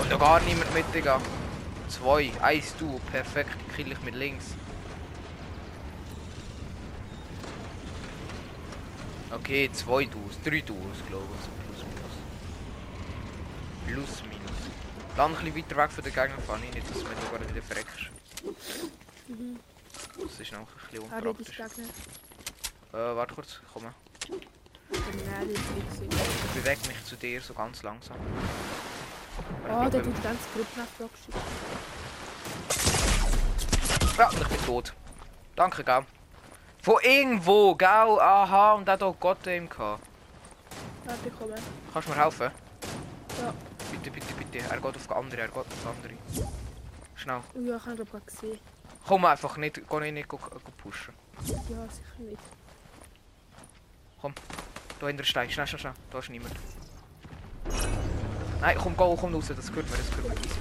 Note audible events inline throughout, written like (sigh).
Und da gar niemand mit, Digga. Zwei, eins du, perfekt, kill ich mit links. Okay, zwei Duos, drei Duos, glaube ich. Plus, minus. Plus, minus. Dann ein bisschen weiter weg von den Gegnern fahren, nicht, dass mir gar wieder verreckst. Mhm. Das ist noch ein bisschen unpraktisch. Äh, warte kurz, komm mal. Nicht. Ich bewege mich zu dir so ganz langsam. Glaub, der tut die ganze Gruppe nach Block schicken. Ja, ich bin tot. Danke, gell. Von irgendwo, gell? Aha, und hat auch Gott im gehabt. Warte, ich komme. Kannst du mir helfen? Ja. Bitte, bitte, bitte. Er geht auf die andere, er geht auf die andere. Schnell. Oh ja, ich habe gerade gesehen. Komm einfach nicht, geh nicht, nicht go, go pushen. Ja, sicher nicht. Da hinter Stein, schnell, schnell, schnell. Da ist niemand. Nein, komm, go, komm raus, das gehört mir, das gehört mir. Easy.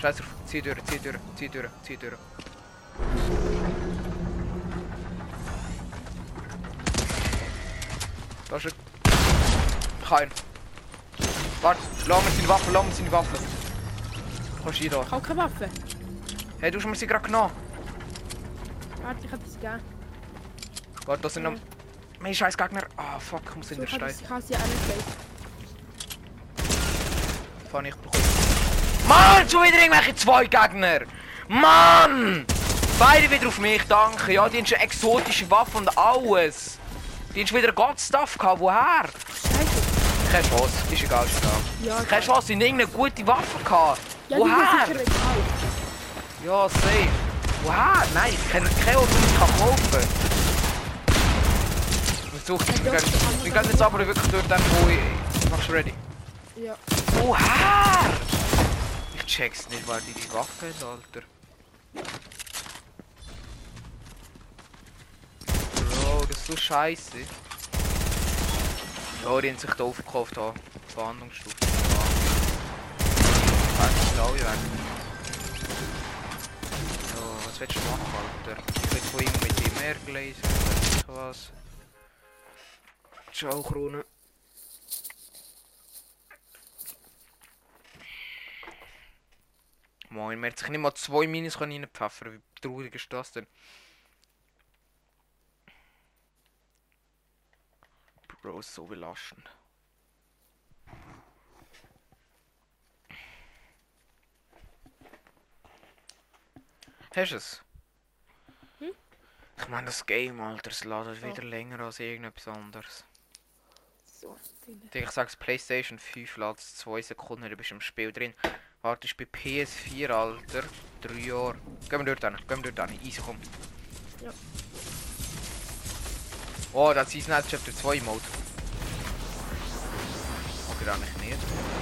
Scheiß drauf, zieh durch, zieh durch, zieh durch, zieh durch. Da ist er. Kein. Warte, lass mir seine Waffe, lass mir seine Waffe. Kannst du hier da? Ich habe keine Waffe. Hey, du hast mir sie gerade genommen. Warte, ich habe das gegeben. Warte, da sind noch... Mein scheiß Gegner. Ah, fuck, ich muss in der ich habe Stein. ich habe sie angelegt. Fahr ich bekommen. Mann, schon wieder irgendwelche zwei Gegner! Mann! Beide wieder auf mich, danke. Ja, die haben schon exotische Waffen und alles. Die haben schon wieder God-Stuff gehabt. Woher? Scheiße. Keine Chance, ist egal, ist egal. Ja, Keine Chance, die haben irgendeine gute Waffe gehabt. Ja, Woher? Ja, safe. Woher? Nein, ich kenne keine, die ich kann kaufen gehen, doch, wir gehen jetzt aber wirklich durch den, wo ich... Machst du ready? Ja. Woher? Ich check's nicht, weil die die Waffe hat, Alter. Bro, das ist so scheiße. Ja, die haben sich da aufgekauft haben. Verhandlungsstufe. Nicht alle werden. Ja, was willst du machen, Alter? Ich will von ihm mit dem gelesen, weiß ich was. Ciao, Krone. Moin, man hat sich nicht mal zwei Minis können reinpfeffern. Wie traurig ist das denn? Bro, ist so belastend. Hast du es? Hm? Ich meine, das Game, Alter, es ladet wieder länger als irgendetwas anderes. So. Ich sag's, PlayStation 5 lädt 2 Sekunden, du bist im Spiel drin. Wartest bei PS4, Alter. 3 Jahre. Gehen wir dort hin, gehen wir dort hin. Easy, komm. Ja. Oh, das ist Chapter 2 Mode. Okay, dann nicht.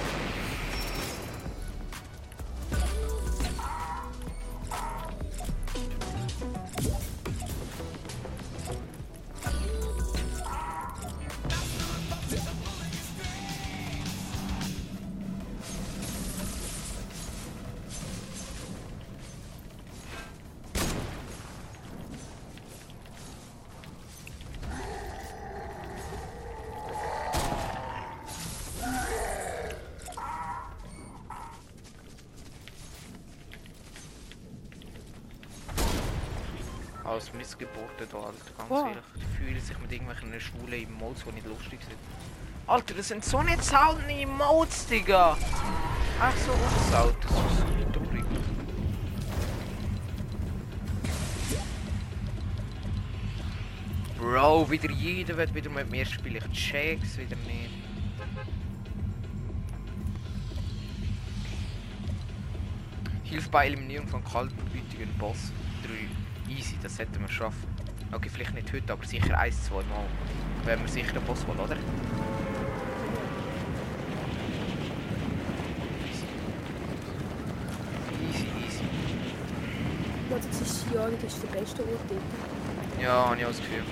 Als Missgeburten da, Alter. Ganz Wow. ehrlich. Die fühlen sich mit irgendwelchen schwulen Emotes, die nicht lustig sind. Alter, das sind so nicht seltene Emotes, Digga! Ach so unselten, das ist so traurig. Bro, wieder jeder wird wieder mit mir spielen. Ich check's wieder nicht. Hilf bei Eliminierung von kaltblütigen Boss. 3. Easy, das hätten wir schaffen. Okay, vielleicht nicht heute, aber sicher ein, zwei Mal. Wenn wir sicher den Boss holen, oder? Easy, easy. Ja, das ist ja, das ist der beste Ort dort. Ja, habe ich auch das Gefühl.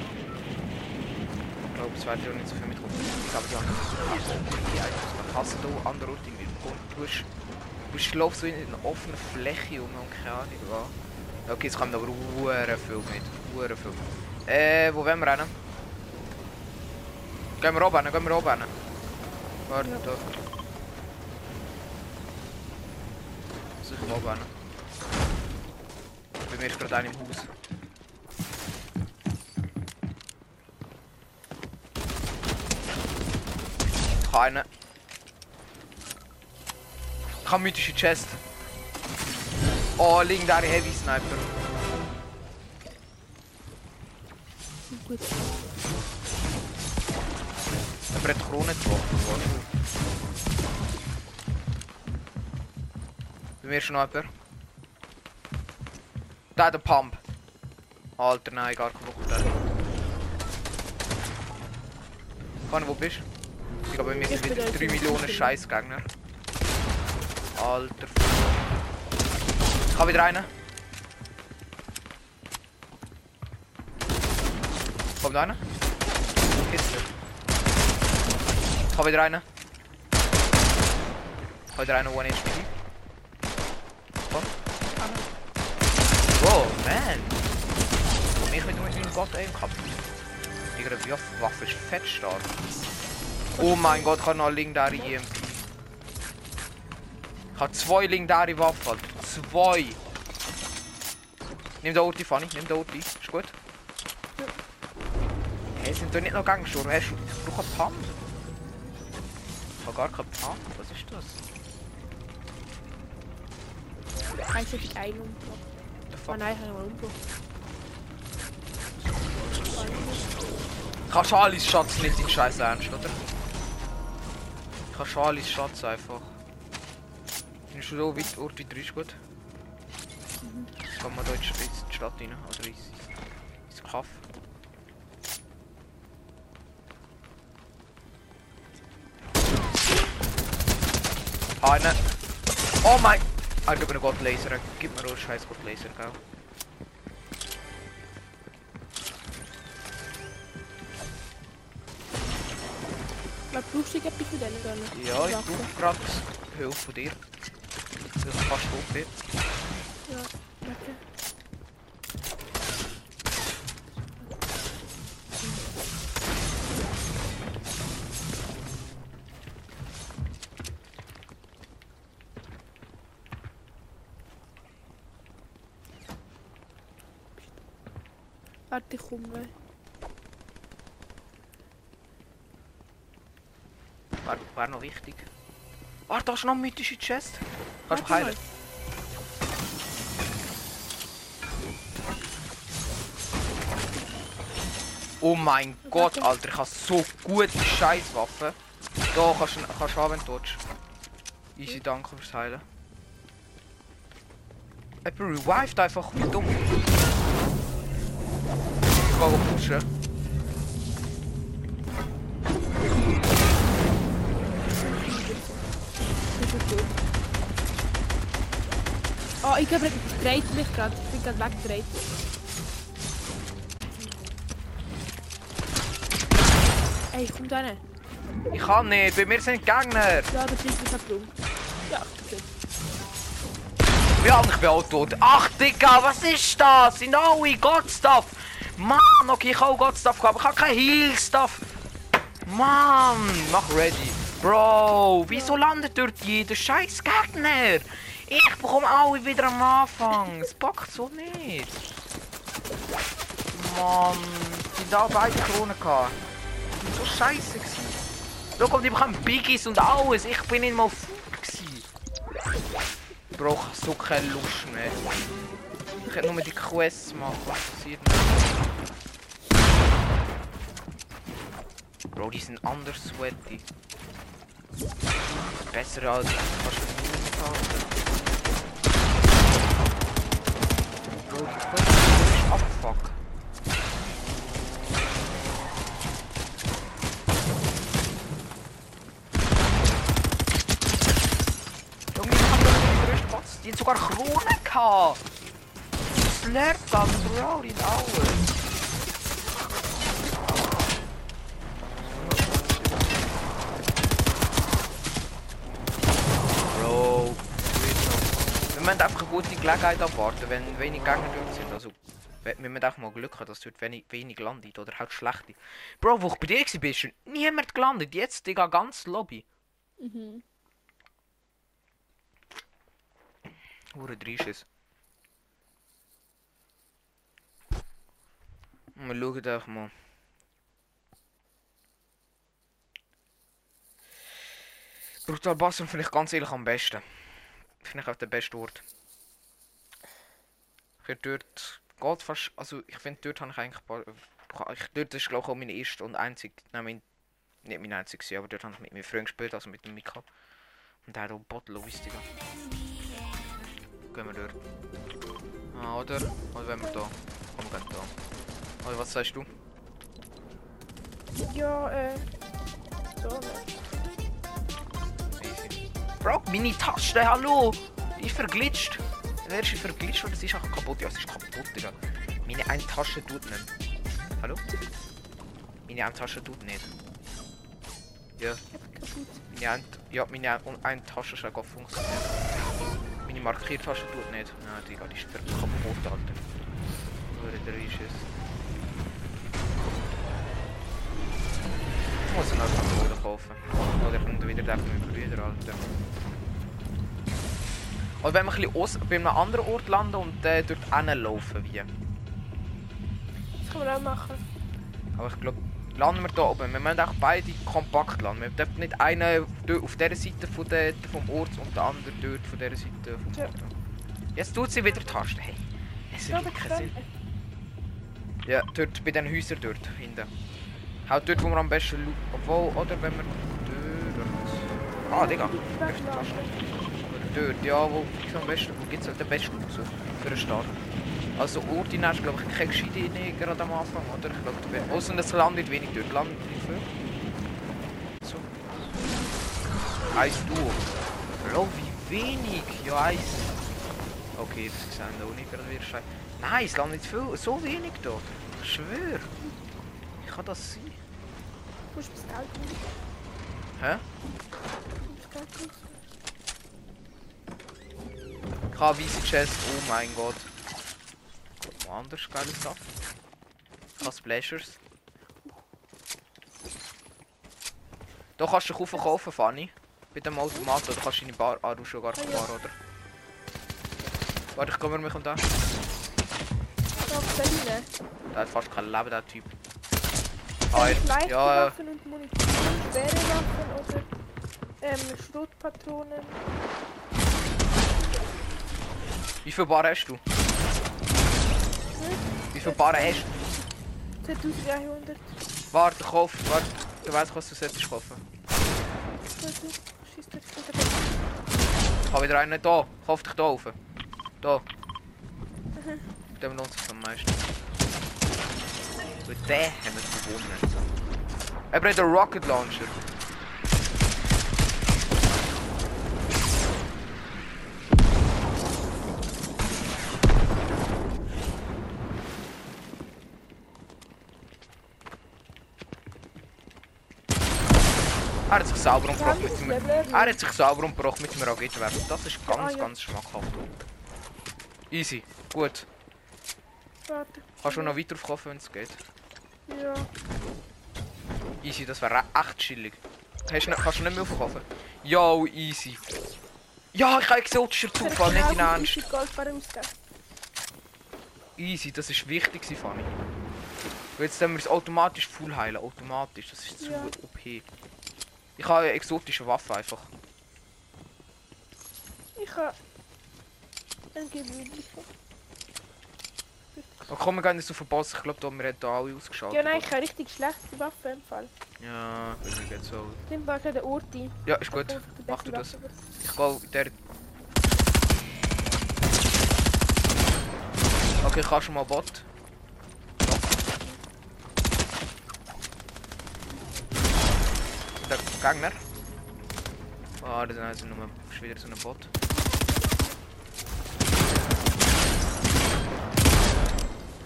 Ich glaube, es werden ja nicht so viel mitkommen. Ich glaube, die haben die Items. Man kann hier andere Orte irgendwie bekommen. Du hast, du hast, laufst so in einer offenen Fläche rum und keine Ahnung was. Okay, jetzt kommen aber hure viel mit. Hure viel. Äh, wo wollen wir rennen? Gehen wir oben hin, gehen wir oben hin. Warte, Ja. Also ich glaube einen. Bei mir ist gerade einer im Haus. Ich habe einen. Ich habe mythische Chest. Oh, legendäre Heavy Sniper. Gut. Hat Krone getroffen. Bei mir jemand. Da der Pump. Alter, nein, gar kein Wucht. Kann wo bist du? Ich glaube, mir sind wieder da 3 jetzt Millionen Scheißgegner. Alter. Habe wieder einen. Kommt einer? Ist er. Ich habe wieder einen. Ich habe wieder einen One HP. Komm. Wow, man. Ich bin mit meinem Gott aim gehabt. Digga, die Waff- Waffe ist fett stark. Oh mein Gott, habe noch eine legendäre EMP. Ich habe zwei legendäre Waffen. Zwei. Nimm den Ulti, Fanny. Nimm den Ulti. Ist gut. Hey, sind doch nicht noch Gangster. Hast du... Ich brauche einen Pump. Ich habe gar keinen Pump. Was ist das? Eins hätte ich einen umgebracht. Oh nein, ich habe mal umgebracht. Ich habe Charlies Schatz nicht in Scheiß ernst, oder? Ich habe Charlies Schatz einfach. So weit Ort weiter ist gut? Kann man da in die St- in die Stadt rein? Oder ins, ins Kaff? Eine. Oh mein! Ah, gib mir einen Gott Laser. Gib mir einen scheiß Gott Laser, gell? Was brauchst du etwas von denen? Ja, ich brauche gerade Hilfe von dir. Das ist fast wird. Ja, danke. Warte, ich komme. Wäre wär noch wichtig. Warte, da ist noch eine mythische Chest. Warte heilen? Oh mein Gott. Alter, ich habe so gute Scheißwaffen. Da kannst du kannst haben, willst. Easy, danke fürs Heilen. Jemand revived einfach wie dumm. Ich kann pushen. Oh, ich habe dreht mich gerade. Ich bin gerade weggedreht. Ey, komm da rein. Ich kann nicht, bei mir sind Gegner. Ja, das ist mich abgeholt. Ja, okay. Ja, ich bin auch tot. Ach, Digga, was ist das? Sind alle God-Stuff? Mann, okay, ich habe auch God-Stuff gehabt, aber ich habe kein Heal-Stuff. Mann, mach ready. Bro, wieso landet dort jeder scheiß Gegner? Ich bekomme alle wieder am Anfang. Es packt so nicht. Mann, die da beide Kronen gehabt. So scheiße gewesen. Schau, die bekommen Biggies und alles. Ich bin nicht mal gewesen. Bro, ich hab so keine Lust mehr. Ich hätte nur die Quests machen, was passiert nicht. Bro, die sind anders sweaty. Besser als kannst Slurp dann, Bro, in Augen. Bro, wir müssen einfach gute Gelegenheit abwarten, wenn wenig Gegner dort sind. Also, wir wir müssen auch mal Glück haben, dass dort wenig, wenig landet oder halt schlechte. Bro, wo ich bei dir war, ist schon niemand gelandet. Jetzt, Digga, ganz Lobby. Mhm. Hure Dreisches. Wir schauen doch mal. Brutal Bassum finde ich ganz ehrlich am besten. Finde ich auch der beste Ort. Ich dort geht fast, also ich finde dort habe ich eigentlich, paar- ich, dort ist glaube ich auch meine erste und einzige, nein, mein, nicht mein einziges, aber dort habe ich mit meinem Freund gespielt, also mit dem Mika. Und der hat auch Bottle, wisst ihr. Gehen wir dort. Ah, oder? Oder wenn wir da? Komm, wir gehen da. Oder was sagst du? Ja, äh. So, ne. Easy. Bro, meine Taste, hallo! Die ist verglitscht. Wer ist verglitscht oder sie ist auch kaputt? Ja, sie ist kaputt, Digga. Meine eine Tasche tut nicht. Hallo? Meine eine Tasche tut nicht. Ja, meine eine, ja, meine eine, Tasche ist auch funktioniert. Meine Markiertasche tut nicht. Nein, Digga, die ist kaputt, Alter. Nur der ist es. Muss einen anderen Boden kaufen. Oder kommt wieder der von meinem Bruder, Alter. Oder wenn wir ein bisschen bei einem anderen Ort landen und äh, dort hinlaufen wie. Das kann man auch machen. Aber ich glaube, landen wir da oben. Wir müssen auch beide kompakt landen. Wir dürfen nicht einen auf dieser Seite von der, vom Ort und der andere dort von dieser Seite vom Ja. Ort. Jetzt tut sie wieder die Taste. Hey, es Ja, ergibt der keinen Sinn. Ja, dort bei den Häusern dort hinten. Halt dort, wo wir am besten schauen. Obwohl, oder wenn wir dort. Ah, Digga. Dort, ja, wo gibt's am besten, wo gibt's halt den besten raus für den Start? Also Orte hast glaube ich keine gescheite Idee gerade am Anfang, oder? Ich glaube, Außer es landet wenig dort. Landet nicht viel. So. Eins du. Bro, wie wenig. Ja, eins. Okay, das sehen da auch nicht gerade wieder scheiße. Nein, es landet viel. So wenig dort. Ich schwöre. Wie kann das sein? Du Geld holen. Hä? Habe weiße Chest. Oh mein Gott. Woanders geile Stuff. Ich habe Splashers. Da kannst du kaufen, kaufen, Fanny. Bei dem Automat oder kannst du in die Bar. Ah, du schon gar keine Ah. Bar, oder? Warte, ich kümmere mich um. Da. Der hat fast kein Leben, der Typ. Ähm, ja, Waffen und Munition, schwere Waffen oder ähm, Schrotpatronen. wie viel Bar hast du? Wie viel Bar hast du? 2300. Warte, kauf, warte. Du weißt, was du solltest kaufen. Ich habe wieder einen da. Kauf dich da rauf. Da. Der lohnt sich am meisten. Und den haben wir gewonnen. Er bringt einen Rocket Launcher. Er hat sich sauber umgebracht mit dem... Er hat sich sauber umgebracht mit dem Raketenwerfer. Das ist ganz, Ah, ganz schmackhaft. Easy. Gut. Warte. Kannst du noch weiter aufkaufen, wenn es geht? Ja. Easy, das wäre echt chillig. Hast du, kannst du nicht mehr aufkaufen? Yo, easy. Ja, ich habe exotischer Zufall, nicht in Ernst. Ich. Easy, das ist wichtig, Fanny. Jetzt können wir es automatisch full heilen. Automatisch, das ist zu Ja. OP. Ich habe eine exotische Waffe einfach. Ich habe ein gewöhnlicher. Und komm, wir gehen jetzt auf den Boss. Ich glaube, da haben wir da alle ausgeschaltet. Ja, nein, ich habe richtig schlechte Waffe im Fall. Ja, ich bin jetzt so. Nimm mal den Ort ein. Ja, ist gut. Mach du das. Ich gehe der. Okay, ich kann schon mal Bot. Der Gegner. Ah, das ist also nur ist wieder so ein Bot.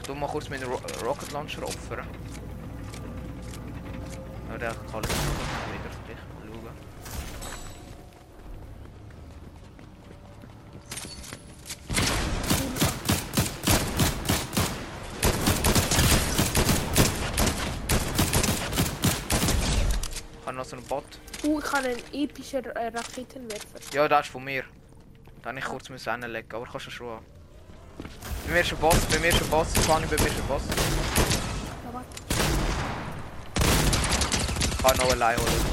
Ich tu mal kurz meinen Ro Rocket Launcher opfern. Ja, der kann alles wieder dich. Mal schauen. Ich habe noch so einen Bot. Uh, ich habe einen epischen äh, Raketenwerfer. Ja, das ist von mir. Da ich kurz müssen hinlegen, aber kannst du schon haben. Bei mir ist ein Boss, bei mir ist ein Boss, Fanny, bei mir ist ein Boss. Ich kann noch allein holen.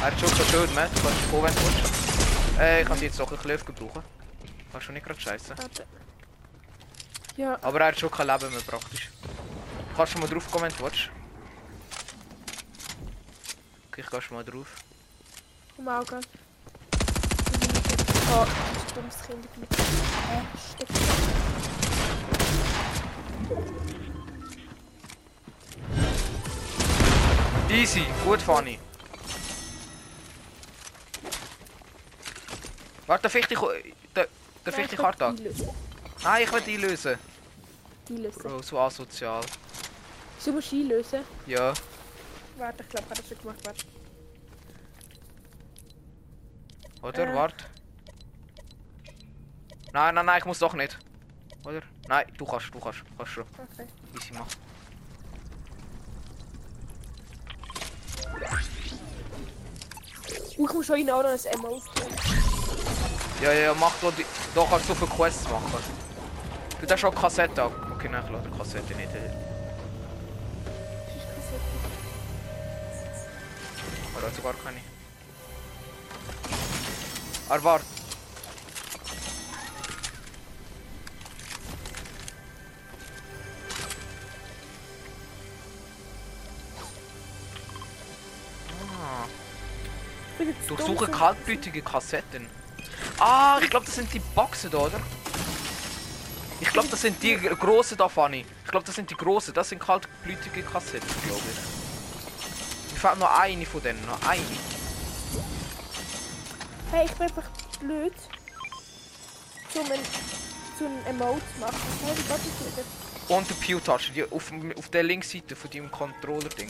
Er hat schon so schön, Matt. Du kannst kommen, wenn du willst. Äh, ich kann sie jetzt auch ein bisschen gebrauchen. Kannst du nicht gerade scheiße. warte. Ja, Aber er hat schon kein Leben mehr praktisch. Du kannst schon mal drauf kommen, wenn du willst. Okay, ich gehe schon mal drauf. im Auge. Oh, das ist dummes Kind. Äh, steck. Easy, gut Fanny. Warte, darf ich dich... Da- Darf ich dich hart an? Lösen. Nein, ich will die lösen. Die lösen. Bro, so asozial. Du musst einlösen. Ja. Warte, ich glaube, ich habe das schon gemacht. Warte. Oder? Äh. Warte. Nein, nein, nein, ich muss doch nicht. Oder? Nein, du kannst, du kannst, kannst schon. Okay. Easy machen. Uh, ich muss schon auch noch ein M aufbauen. Ja, ja, ja, mach da, die, da kannst du so viele Quests machen. Du hast schon Kassette ab. Okay, nein, ich lade die Kassette nicht. Oder sogar keine. Aber warte. Ah. Durchsuche kaltblütige Kassetten. Ah, ich glaube, das sind die Boxen da, oder? Ich glaube, das sind die großen da, Fanny. Ich glaube, das sind die großen. Das sind kaltblütige Kassetten, glaube ich. Mir fehlt nur eine von denen, nur eine. Hey, ich bin einfach blöd. Zum ein, zum ein Emote machen. Hey, wie geht das wieder? Und die Pew-Tasche, die auf, auf der Linksseite von deinem Controller-Ding.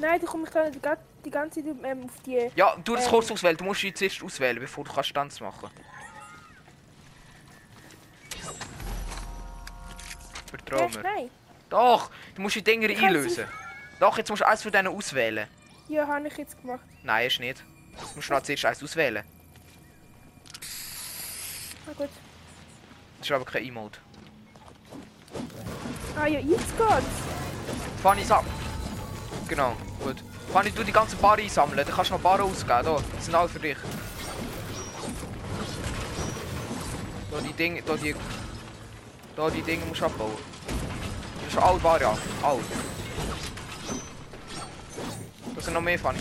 Nein, da komme ich dann die, ga- die ganze Zeit ähm, auf die... Ja, du das Ähm. kurz auswählen. Du musst sie zuerst auswählen, bevor du kannst Tanz machen. Vertrau Ja, mir. nein. Doch, du musst die Dinger Ich einlösen. Doch, jetzt musst du eins von denen auswählen. Ja, habe ich jetzt gemacht. Nein, ist nicht. Du musst noch zuerst eins auswählen. Na gut. Das ist aber kein Emote. Ah ja, jetzt geht's. Fanny, sam. Genau, gut. Fanny, du die ganzen Barren einsammeln. Dann kannst du noch Barren ausgeben. Da, die sind alle für dich. Da die Dinge, da die... Da die Dinge musst du abbauen. Das ist alle Barren, ja. Alle. Da sind noch mehr, Fanny.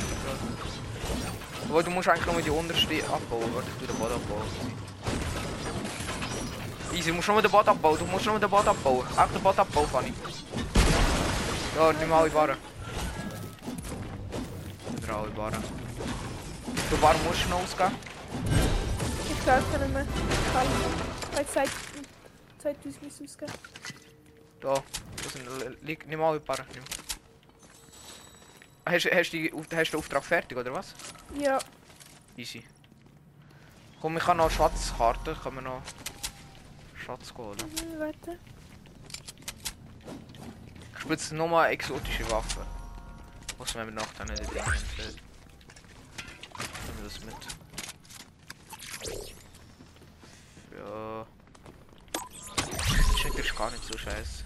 Aber du musst eigentlich nur die unterste abbauen. Warte, ich tu den Boden abbauen. Easy, du musst nur den Boden abbauen. Du musst nur den Boden abbauen. Auch den Boden abbauen, Fanny. Ja, nimm alle Waren. Du Waren musst du noch ausgeben? Ich glaube, ich kann nicht mehr. Kann ich. Bei Zeit... 2000 muss ich ausgeben. Da. Das sind, lieg, nimm alle. Nimm. Hast, hast, du die- hast du den Auftrag fertig, oder was? Ja. Easy. Komm, ich habe noch Schatzkarten. Können wir noch Schatz holen? Mhm, warte. Ich spiele jetzt nochmal exotische Waffen. Was wir nach dann nicht denken. Nehmen wir das mit. Ja. Das ist gar nicht so scheiße.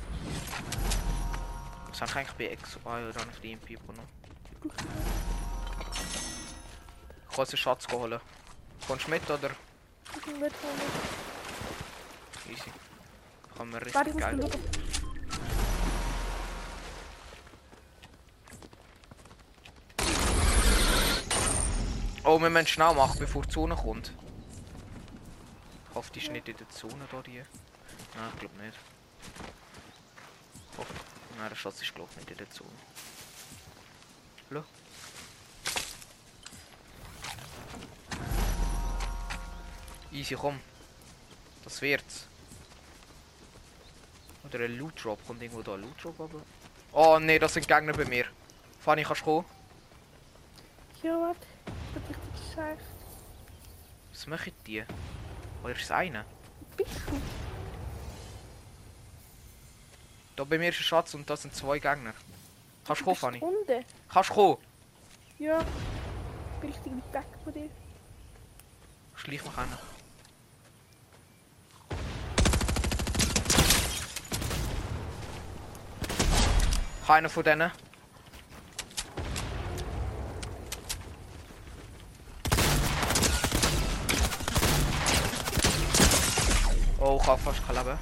Ich eigentlich bei Exo? Ah ja, dann auf die MP noch. Ich kann Schatz holen. Kommst du mit oder? Ich bin mit. Easy. Kann man richtig muss geil. Oh, wir müssen schnell machen, bevor die Zone kommt. Ich hoffe, die ist nicht in der Zone da, die. Nein, ich glaube nicht. Ich hoffe. Nein, der Schatz ist glaube ich nicht in der Zone. Hallo? Easy, komm. Das wird's. Oder ein Loot Drop. Kommt irgendwo da ein Loot Drop aber? Oh nee, das sind Gegner bei mir. Fanny, kannst du kommen? Ja, warte. Scheiße. Was machen die? Oder ist es einer? Du? Da bei mir ist ein Schatz und da sind zwei Gegner. Kannst du kommen, Fanny? Runde. Kannst du kommen? Ja. Ich bin richtig weit weg von dir. Schleich mich hin. Keiner von denen. Fast kein Leben.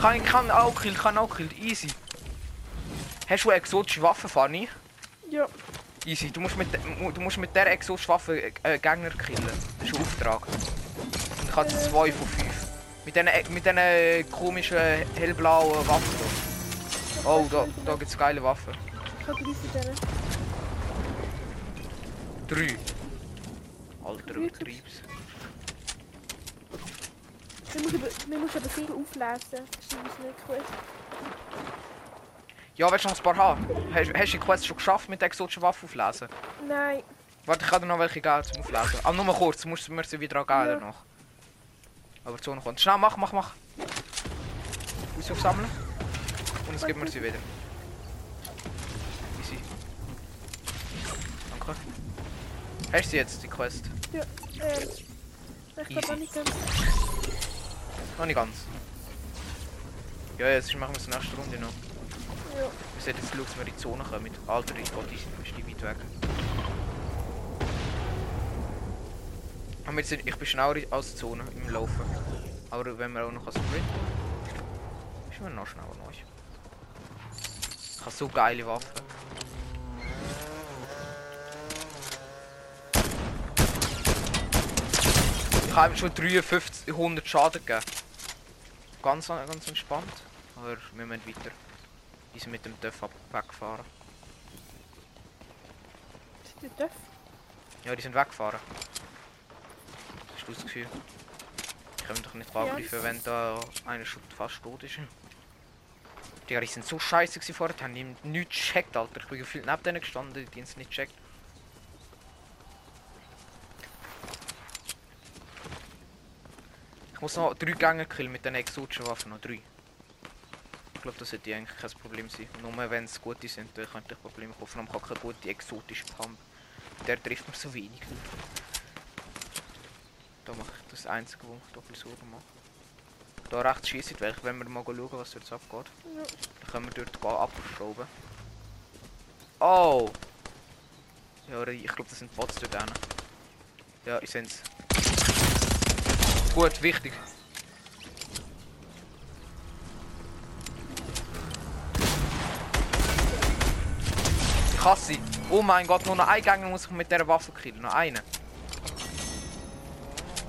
Kann kann auch killen, kann auch killen, easy. Hast du eine exotische Waffe, Fanny? Ja. Easy, du musst mit, du musst mit der exotischen Waffe äh, Gegner killen. Das ist ein Auftrag. Und ich jetzt zwei von fünf. Mit diesen mit komischen hellblauen Waffen. Oh, da, da gibt es geile Waffen. Ich habe drei. Alter, übertreib's. Man muss, aber, man muss aber viel auflesen. Das ist nicht gut. Ja, willst du noch ein paar haben? Hast, hast du die Quest schon geschafft mit der exotischen Waffe auflesen? Nein. Warte, ich kann dir noch welche geben zum Auflesen. Aber nur kurz, musst du mir sie wieder angeben Ja. noch. Aber Zone kommt. Schnell, mach, mach, mach. Aus aufsammeln. Gibt mir sie wieder. Easy. Danke. Hast du sie jetzt, die Quest? Ja. Ähm. Ich glaube auch nicht ganz. Noch nicht ganz. Ja, jetzt machen wir es nächste Runde noch. Ja. Wir sollten jetzt schauen, dass wir in die Zone kommen. Alter, ich Gott, ist die weit weg. Aber ich bin schneller als die Zone im Laufen. Aber wenn wir auch noch sprinten, ist man noch schneller neu. Ich habe so geile Waffen. Ich habe ihm schon 53, 100 Schaden gegeben. Ganz, ganz entspannt. Aber wir müssen weiter. Die sind mit dem Dörf weggefahren. Ist der Dörf? Ja, die sind weggefahren. Hast du das Gefühl? Die können doch nicht angreifen, wenn da einer schon fast tot ist. Die die sind so scheiße gewesen vorher, die haben ihm nichts gecheckt, Alter. Ich bin gefühlt neben denen gestanden, die haben es nicht gecheckt. Ich muss noch drei Gänge killen mit den exotischen Waffen, noch drei. Ich glaube, das sollte eigentlich kein Problem sein. Nur wenn es gute sind, dann könnte ich Probleme kaufen. Ich habe keine gute exotische Pump. Der trifft mir so wenig. Da mache ich das einzige, wo ich doppelt Sorgen mache. Da rechts schießt welche, wenn wir mal schauen, was jetzt abgeht. Ja. Dann können wir dort abschrauben. Oh! Ja, ich glaube, das sind Bots dort hinten. Ja, ich seh's. Gut, wichtig. Ich hasse sie. Oh mein Gott, nur noch ein Gänger muss ich mit dieser Waffe killen. Noch einen.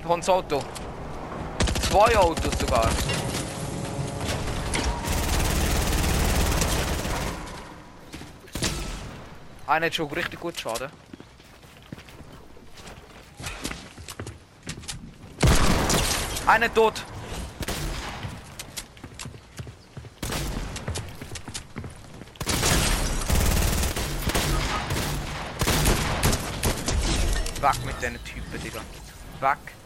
Da kommt das Auto. Zwei Autos sogar. Einer hat schon richtig gut Schaden. Einer tot. Weg mit diesen Typen, Digga. Weg.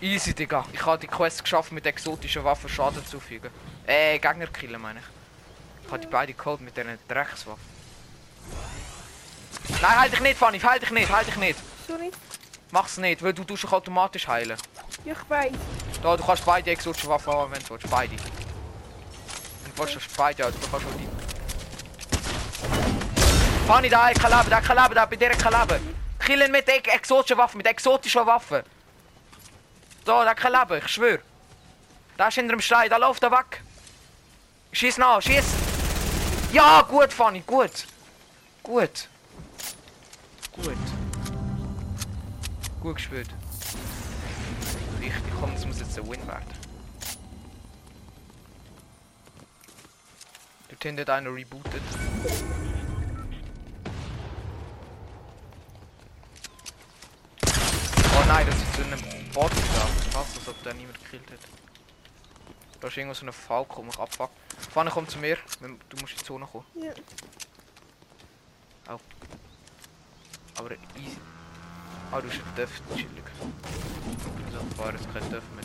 Easy, Digga. Ich habe die Quest geschafft, mit exotischen Waffen Schaden zufügen. Äh, Gegner killen, meine ich. Ich habe die beide geholt mit diesen Dreckswaffen. Nein, halt dich nicht, Fanny. Halt dich nicht, halt dich nicht. So nicht? Mach's nicht, weil du tust dich automatisch heilen. Ja, ich weiß. Da, du kannst beide exotische Waffen haben, wenn du willst. Beide. Wenn du willst, beide, also du kannst auch die. Fanny, da hat kein Leben, da hat kein Leben, da bei dir kein Leben. Killen mit ex exotischen Waffen, mit exotischen Waffen. Da hat kein Leben, ich schwör. Da ist hinter dem Stein, da läuft er weg. Schieß nach, schieß. Ja, gut, Fanny, gut. Gut. Gut. Gut gespielt. Richtig, komm, das muss jetzt ein Win werden. Dort hinten einer rebootet. Oh nein, das ist so ein Bot da. Krass, als ob der niemand gekillt hat. Da ist irgendwo so ein Falco, mich abfuckt. Fanny, komm zu mir. Du musst in die Zone kommen. Ja. Aber easy. Ah, du hast einen Duft, chillig. Also, fahren jetzt kein Duft mehr.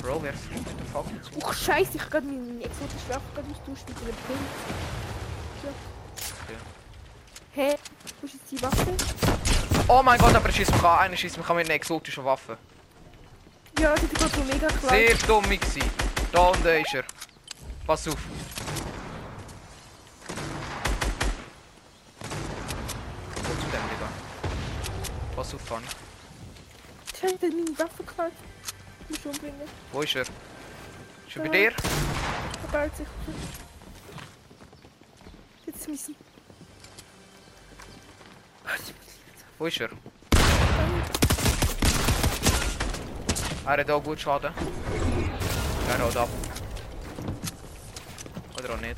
Bro, wer fliegt mit der Fackel zu? Uch, scheiße, ich hab grad meine exotische Waffe gerade austauscht mit einem Pin. Hä? Wo ist jetzt die Waffe? Oh mein Gott, aber er schießt mich an. Einer schießt mich an mit einer exotischen Waffe. Ja, die gerade so mega klar. Sehr dumm gewesen. Da unten ist er. Pass auf. Wo zu dem, Digga? Pass auf, Fanny. Scheiße, der hat meine Waffe geklaut. Ich muss umbringen. Wo ist er? Ist er bei dir? Er baut sich. Jetzt müssen. Wo ist er? Er hat auch gut Schaden. Er haut ab. Oder auch nicht.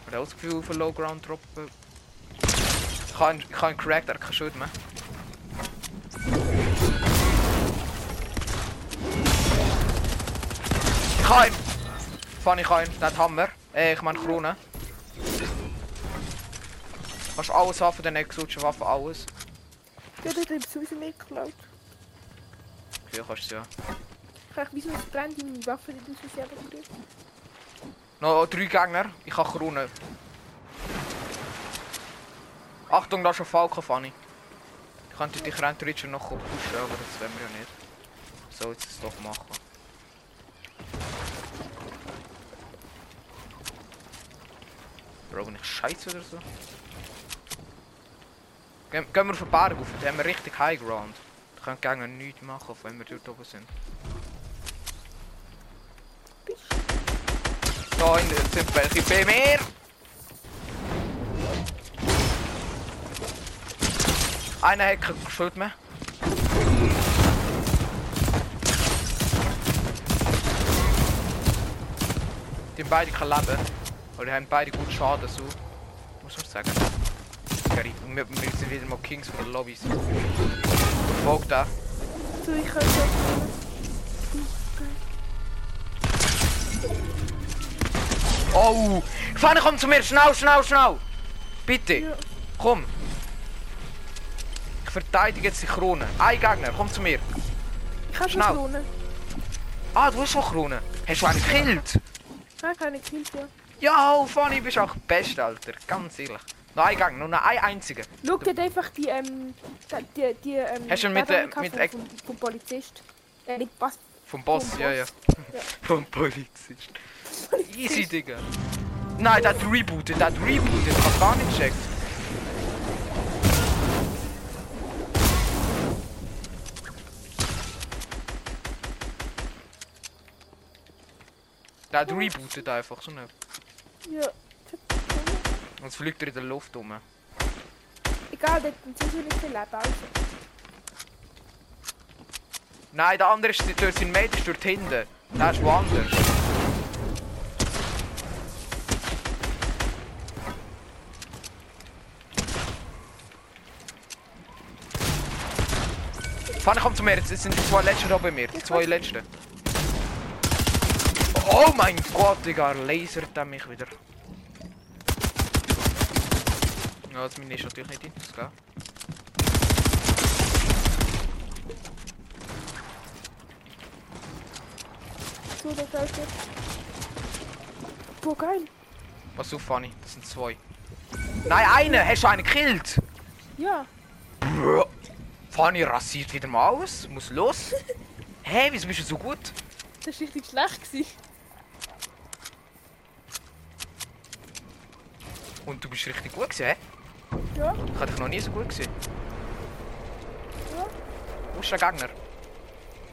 Ich habe auch das Gefühl, auf Low Ground droppen. Ich habe ihn, ich habe ihn cracked, er hat keinen Schild mehr. Ich habe ihn! Fanny, ich habe ihn. Der hat Hammer. Äh, ich meine Krone. Kannst alles haben von den exotischen Waffen, alles. Ja, der hat eben sowieso mehr geklaut. Okay, kannst du ja. Ich wieso es brennt meine Waffe was ich einfach berührt. Noch drei Gegner. Ich habe Krone. Achtung, da ist ein Falco, Fanny. Ich könnte dich rein theoretisch noch pushen, aber das wollen wir ja nicht. So, jetzt es doch machen. Bin ich scheiße oder so? Gehen, gehen wir auf den Berg rauf, da haben wir richtig High Ground. Da können die Gegner nichts machen, wenn wir dort oben sind. Da hinten sind welche bei mir! Einer hat kein Schild mehr. Die beide kein Leben. Oder die haben beide gut Schaden, so. Muss man sagen. Wir, wir sind wieder mal Kings von den Lobbys. Folgt da. So, ich kann. Oh! Fanny, komm zu mir! Schnell, schnell, schnell! Bitte! Ja. Komm! Ich verteidige jetzt die Krone. Ein Gegner, komm zu mir. Ich habe Krone. Ah, du hast schon Krone. Hast du einen gekillt? Habe keine Kills, ja. Ja, oh, Fanny, bist auch best, Alter. Ganz ehrlich. Noch ein Gegner, nur noch ein einziger. Schau, hat einfach die, ähm, die, die, ähm... Hast du mit der- Badane mit vom, vom, vom Polizist. Äh, nicht was. Vom Boss, Vom ja, Boss. ja. Ja. (laughs) Vom Polizist. Easy, Digga. Nein, der hat rebootet, der hat rebootet. Ich hab gar nicht gecheckt. Der hat rebootet einfach so nicht. Ja. Jetzt fliegt er in der Luft rum. Egal, der hat sowieso nicht viel Leben, also. Nein, der andere ist durch sein Mate ist dort hinten. Der ist woanders. Fanny, komm zu mir, jetzt sind die zwei letzten da bei mir. Die zwei letzten. Oh mein Gott, Digga, lasert er mich wieder. Ja, das meine ist natürlich nicht in, gell? So, der fällt jetzt. Boah, geil. Pass auf, Fanny, das sind zwei. Nein, einer! Hast du einen gekillt? Ja. Fanny rasiert wieder mal aus. Muss los. (laughs) Hä, hey, wieso bist du so gut? Das war richtig schlecht. Gewesen. Und du bist richtig gut gewesen, hä? Ja, Ich hatte dich noch nie so gut gesehen. ja. Wo ist der Gegner?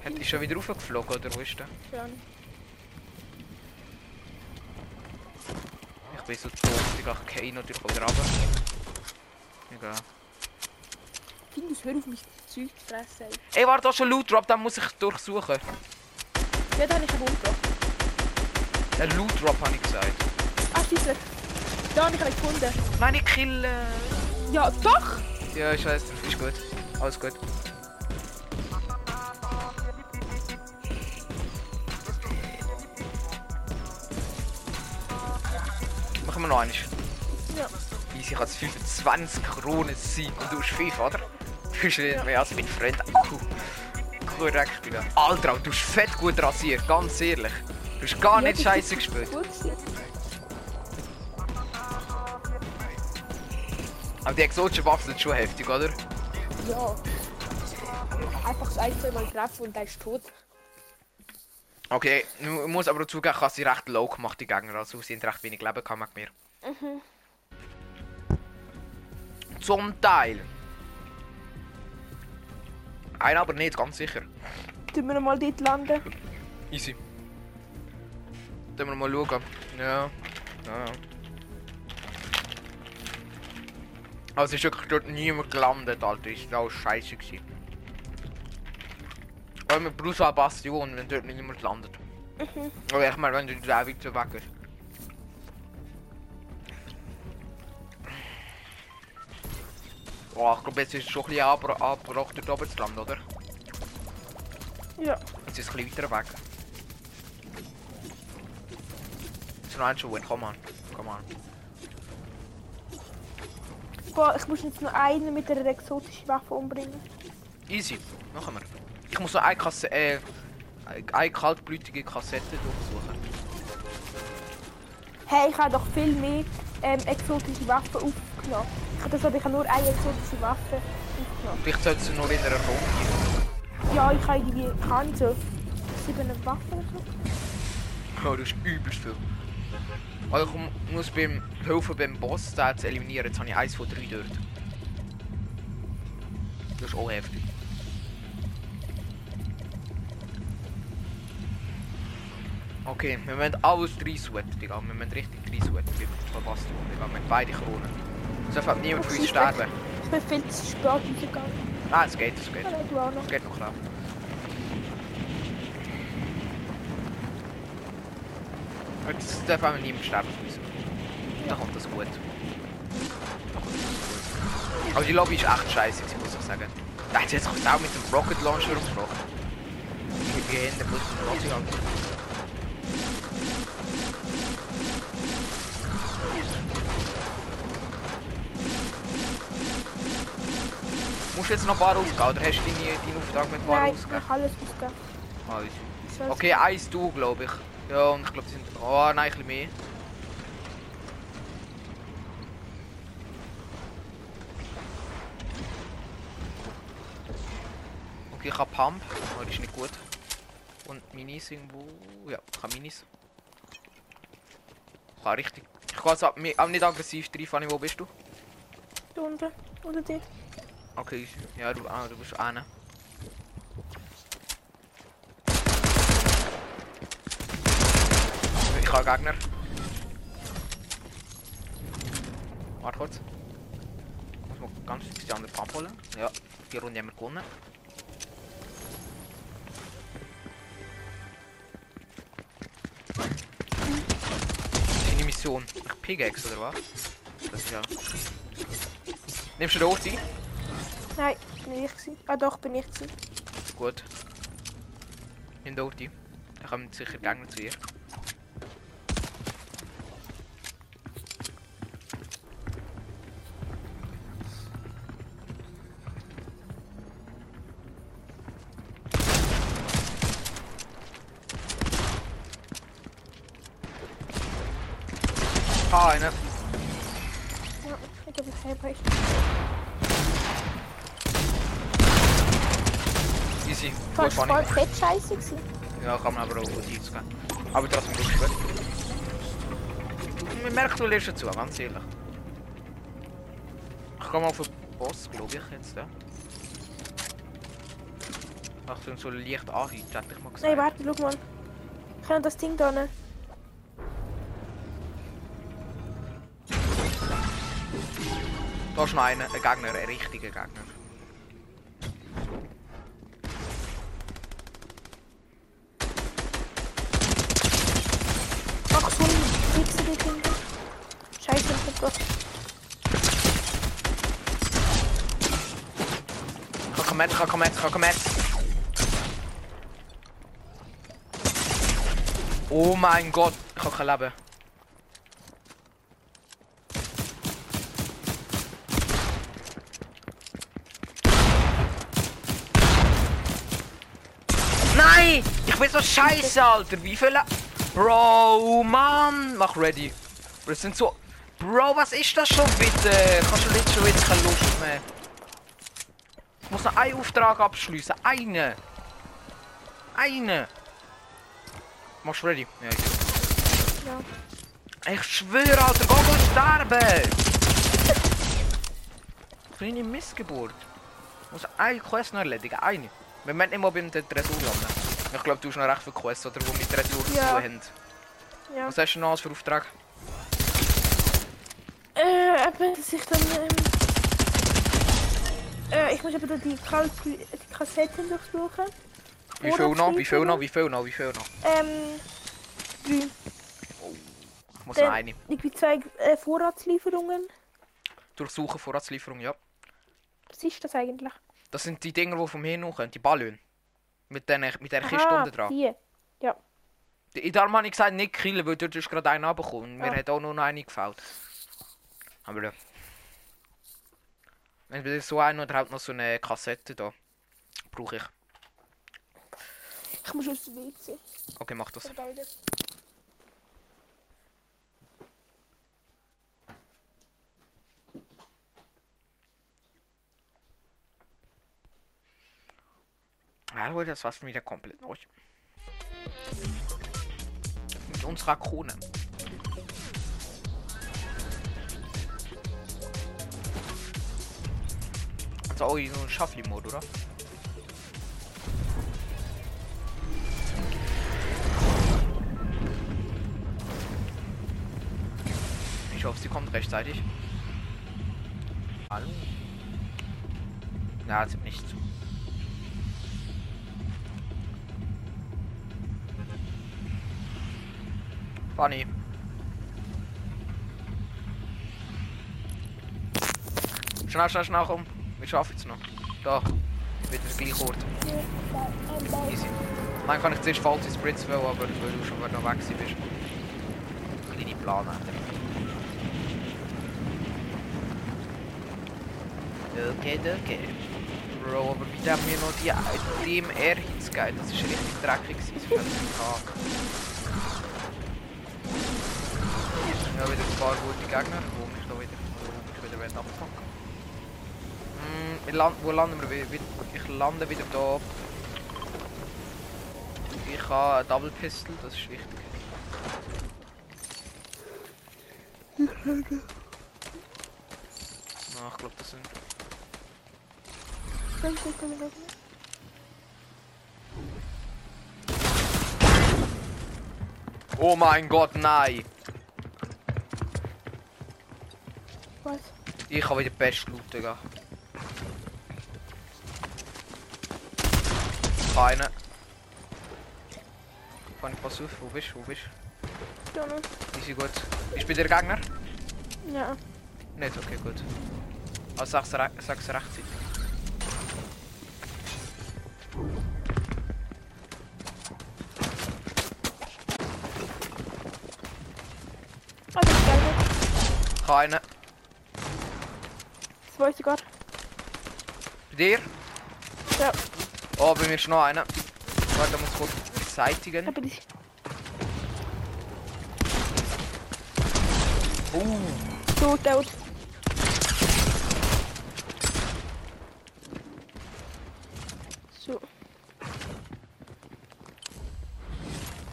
Hat ist schon wieder raufgeflogen oder wo ist der? Schön. Ich bin so doof, ich gehe natürlich wieder runter. Egal. Findus, hör auf mich Zeug zu fressen. ey. Warte, da ist ein Loot Drop, den muss ich durchsuchen. Ja, da habe ich einen umgebracht. Ein Loot Drop habe ich gesagt. Ah, scheiße. Da habe ich euch gefunden. Meine Kill. Ja, doch! Ja, ich weiß. Ist gut. Alles gut. Machen wir noch eins. Ja. Easy hat 25 Kronen Sieg und du hast 5, oder? Du bist ja. mehr als mein Freund. Oh. Korrekt, Alter, du hast fett gut rasiert, ganz ehrlich. Du hast gar ja, nicht scheiße gespielt. Gut, ja. Aber die exotischen Waffen sind schon heftig, oder? Ja. Einfach das ein, zwei Mal treffen und dann ist tot. Okay, ich muss aber zugeben, ich habe sie recht low gemacht, die Gegner. Also sie haben recht wenig Leben gehabt mit mir. Mhm. Zum Teil. Einer aber nicht, ganz sicher. Tun wir mal dort landen? Easy. Dann wir mal schauen. Ja. ja. Also es ist wirklich dort niemand gelandet, Alter. Ist auch scheiße gewesen. Aber mit Bruce Bastion, wenn dort niemand landet. Mhm. Aber ich meine, wenn du da weiter weg bist. Oh, ich glaube, jetzt ist es schon ein bisschen abgebro- abgebrochen, dort oben zu landen, oder? Ja. Jetzt ist es ein bisschen weiter weg. Ist noch ein win, komm an. Komm an. Boah, ich muss jetzt noch einen mit einer exotischen Waffe umbringen. Easy, machen wir. Ich muss noch eine, Kasse äh, eine kaltblütige Kassette durchsuchen. Hey, ich habe doch viel mehr ähm, exotische Waffen aufgenommen. Ich habe das aber ich habe nur eine exotische Waffe aufgenommen. Vielleicht sollte sie nur in einer Runde. Ja, ich habe irgendwie, ich so sieben Waffen oder so. Oh, das ist übelst viel. Ich mu- muss beim helfen beim Boss den zu eliminieren. Jetzt habe ich eins von drei dort. Das ist auch heftig. Okay, wir müssen alles drei suchen, Digga. Wir müssen richtig drei suchen. Wir verpassen, Digga. Mit beide Kronen. So fällt niemand für uns sterben. Ich bin viel zu spät rausgegangen. Ah, es geht, es geht. Es geht noch klar. Jetzt darf auch niemand sterben von uns. Da kommt das gut. Da das. Aber die Lobby ist echt scheiße, muss ich sagen. Da hat sie jetzt auch mit dem Rocket Launcher umgebracht. Die gehen in der Bus von Nazi an. Musst du jetzt noch ein paar ausgehen oder hast du deine, deinen Auftrag mit ein paar Nein, ich ausgegeben? habe alles. Ah, easy. Ich weiß- Okay, eins du, glaube ich. Ja, und ich glaube, die sind. Oh, nein, ein bisschen mehr. Okay, ich habe Pump. Oh, das ist nicht gut. Und Minis irgendwo. Ja, ich habe Minis. Ich kann richtig. Ich kann also auch nicht aggressiv reinfahren. Wo bist du? Da unten. Oder dort. Okay, ja, du, ah, du bist einer. Ich habe Gegner. Warte kurz. Muss man ganz fix die andere Pump holen. Ja, die Runde haben wir gewonnen. Deine Mission. Ich Pickaxe oder was? Das ist ja. Nimmst du den Ulti? Nein, nicht. Ah doch, bin ich. gewesen. Gut. In der Ulti. Da kommen sicher Gegner zu ihr. Ah, eine. Ja, ich habe einen Helfer. Easy. Ich Gut, war Funny. Voll fett scheiße. gewesen. Ja, kann man aber auch gut gehen. Aber trotzdem gut gut. Man merkt, du lernst dazu, ganz ehrlich. Ich komme auf den Boss, glaube ich, jetzt. Ja. Achtung, so leicht anheizt, hätte ich mal gesagt. Nein, warte, schau mal. Ich kann das Ding da ne? Da ist noch einer, ein Gegner, ein richtiger Gegner. mein Gott, ich hab kein Leben. Nein! Ich bin so scheiße, Alter. Wie viele... Bro, Mann. Mach ready. Das sind so... Bro, was ist das schon bitte? Kannst du schon jetzt keine Lust mehr. Ich muss noch einen Auftrag abschließen. Einen. Einen. Machst du ready? Ja, ich... Ja. Ich schwöre, Alter, mal sterben! Kleine Missgeburt. Ich muss eine Quest noch erledigen, eine. Wir müssen nicht mal beim Tresor landen. Ich glaube, du hast noch recht viele Quests, oder, die mit Tresor zu Ja. tun haben. Ja. Was hast du noch als für Auftrag? Äh, eben, dass ich dann. Ähm, äh, ich muss eben die, Kal die Kassetten durchsuchen. Wie viel noch? Wie viel noch? Wie viel noch? Wie viel noch? Ähm, drei. Ich muss noch eine. Irgendwie zwei äh, Vorratslieferungen. Durchsuchen, Vorratslieferung, ja. Was ist das eigentlich? Das sind die Dinger, die vom noch kommen, die Ballon. Mit der, mit der Kiste unten dran. vier. In darum habe ich gesagt, nicht killen, weil dort ist gerade einer abgekommen. Mir Ah. hat auch noch eine gefällt. Aber ja. Entweder so einen oder halt noch so eine Kassette da. Brauche ich. Ich muss dem WC. Okay, mach das. Ja, Leute, das war's schon wieder komplett neu. Mit unserer Krone. Also auch so ein Shuffle-Mode, oder? Ich hoffe, sie kommt rechtzeitig. Hallo? Na, sie nicht zu. Bunny. Schnell, schnell, schnell, komm. Wir schaffen es noch. Da. Wieder der gleiche Ort. Easy. Nein, kann ich zuerst falsche Sprints wählen, aber weil du schon wieder noch weg bist. Kleine Planänderung. Okay, okay. Bro, aber bitte haben wir noch die DMR-Hits geil. Das ist richtig dreckig gewesen für den Tag. Ja, wieder ein paar gute Gegner, wo mich da wieder, wo mich wieder. Mm, wir land, wo landen wir wieder? Ich lande wieder da. Ich habe eine Double Pistol, das ist wichtig. Ah, ich glaube, das sind. Oh mein Gott, nein! Was? Ich habe wieder best Loot, Digga. Keine. Kann ich pass auf, wo bist du? Wo bist Ja, ne? du? Easy gut. Bist du bei der Gegner? Ja. Nicht, okay, gut. Also sag's rechtzeitig. Keine. Das weiß ich gar. Bei dir? Ja. Oh, bei mir ist noch einer. Warte, da muss ich kurz beseitigen. Aber ich. Uh, So, tot. So.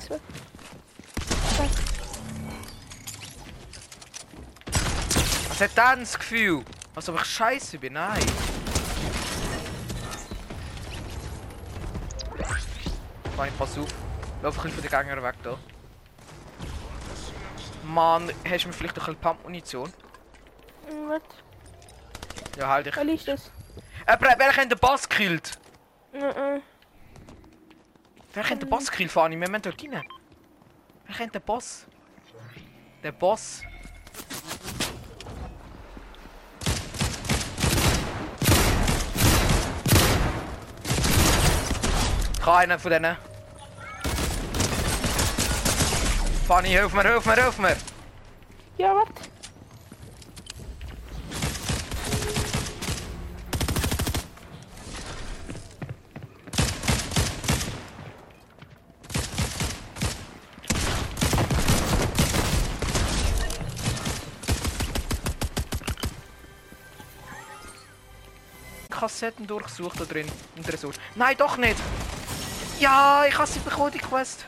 So. Hat der das Gefühl? Als ob ich scheiße bin, nein. Kann ich pass auf. Lauf ein bisschen von den Gegnern weg da. Mann, hast du mir vielleicht noch ein bisschen Pump-Munition? Hm, Was? Ja, halt ich. Wer ist das? Äh, wer hat den Boss gekillt? Mhm. Wer hat den Boss gekillt, Fanny? Wir müssen dort rein. Wer kennt den Boss? Der Boss. Ga einer von denen. Fanny, hilf mir, hilf mir, hilf mir! Ja, wat? Kassetten durchsucht da drin im Tresor. Nein, doch nicht! Ja, ich habe sie bekommen, die Quest.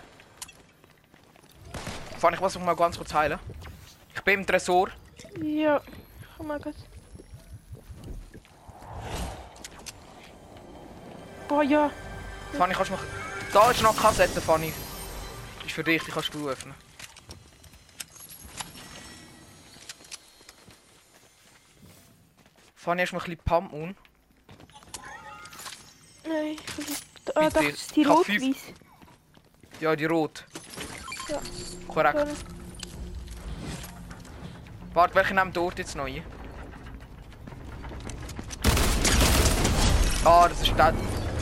Fanny, ich muss mich mal ganz kurz heilen. Ich bin im Tresor. Ja. Oh mein Gott. Boah, ja. Fanny, kannst du mich... Da ist noch Kassette, Fanny. Ist für dich, die kannst du öffnen. Fanny, hast du mir ein bisschen Pump on? Nein, ich weiß nicht. Das ist die ich hab rot-weiß. Ja, die rot. Ja. Korrekt. Sorry. Warte, welche nehmen dort jetzt neu? Ah, das ist der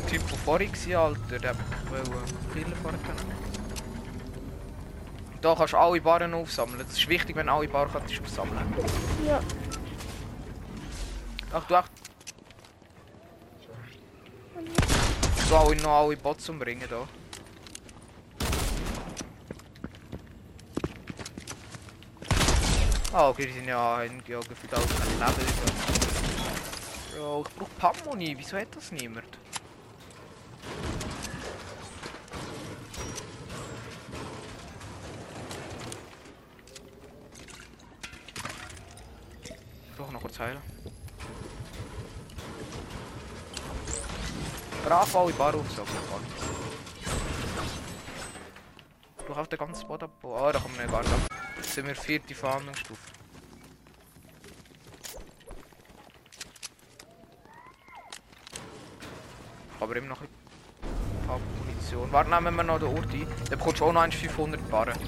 Typ von vorhin, Alter. Der wollte Killen vorher können. Da kannst du alle Barren aufsammeln. Das ist wichtig, wenn du alle Barren kannst aufsammeln. Ja. Ach, du echt. Du alle noch alle Bots umbringen da. Ah, okay, die sind ja in ja, gefühlt auch kein Leben. Ja, ich brauche Pammoni, wieso hat das niemand? Ich brauche noch kurz heilen. Brav alle Bar aufsaugen. Ich brauche auf den ganzen Boden abbauen. Ah, da kommen wir gar nicht ab. Jetzt sind wir vierte Verhandlungsstufe. Aber immer noch ein paar Munition. Warte, nehmen wir noch den Ort ein. Dann bekommst du auch noch 500 Barren.